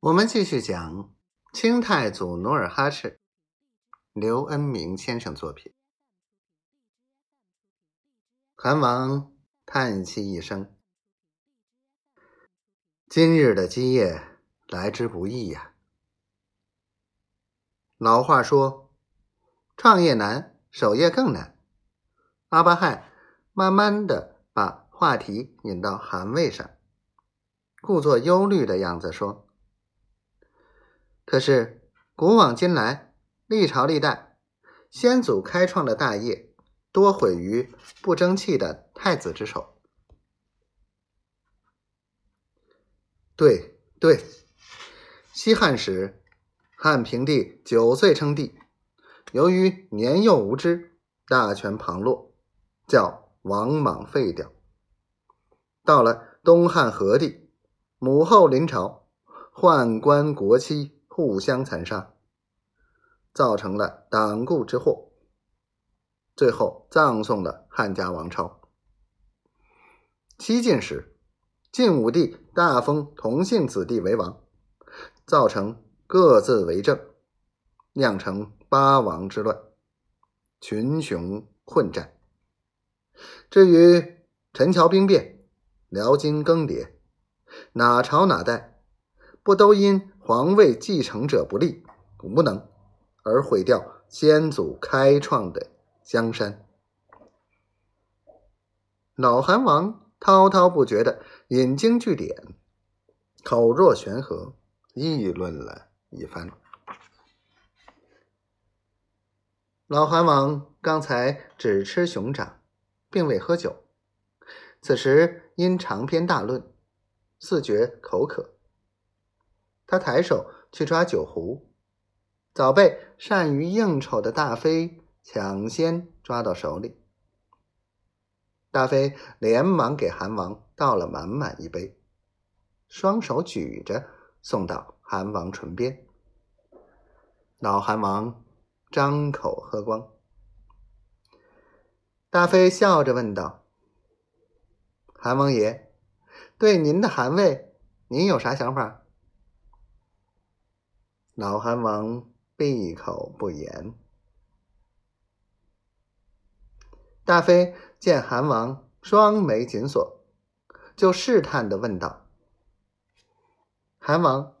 我们继续讲清太祖努尔哈赤，刘恩明先生作品。韩王叹息一声：“今日的基业来之不易呀。”老话说：“创业难，守业更难。”阿巴亥慢慢的把话题引到韩魏上，故作忧虑的样子说。可是，古往今来，历朝历代，先祖开创的大业，多毁于不争气的太子之手。对对，西汉时，汉平帝九岁称帝，由于年幼无知，大权旁落，叫王莽废掉。到了东汉和帝，母后临朝，宦官国戚。互相残杀，造成了党锢之祸，最后葬送了汉家王朝。西晋时，晋武帝大封同姓子弟为王，造成各自为政，酿成八王之乱，群雄混战。至于陈桥兵变、辽金更迭，哪朝哪代，不都因？皇位继承者不立无能，而毁掉先祖开创的江山。老韩王滔滔不绝的引经据典，口若悬河，议论了一番。老韩王刚才只吃熊掌，并未喝酒，此时因长篇大论，似觉口渴。他抬手去抓酒壶，早被善于应酬的大飞抢先抓到手里。大飞连忙给韩王倒了满满一杯，双手举着送到韩王唇边。老韩王张口喝光。大飞笑着问道：“韩王爷，对您的韩位，您有啥想法？”老韩王闭口不言。大飞见韩王双眉紧锁，就试探的问道：“韩王，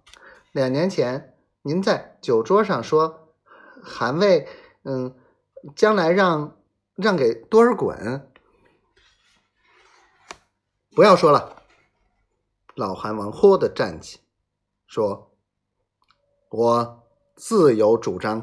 两年前您在酒桌上说，韩魏，嗯，将来让让给多尔衮。不要说了。”老韩王豁的站起，说。我自有主张。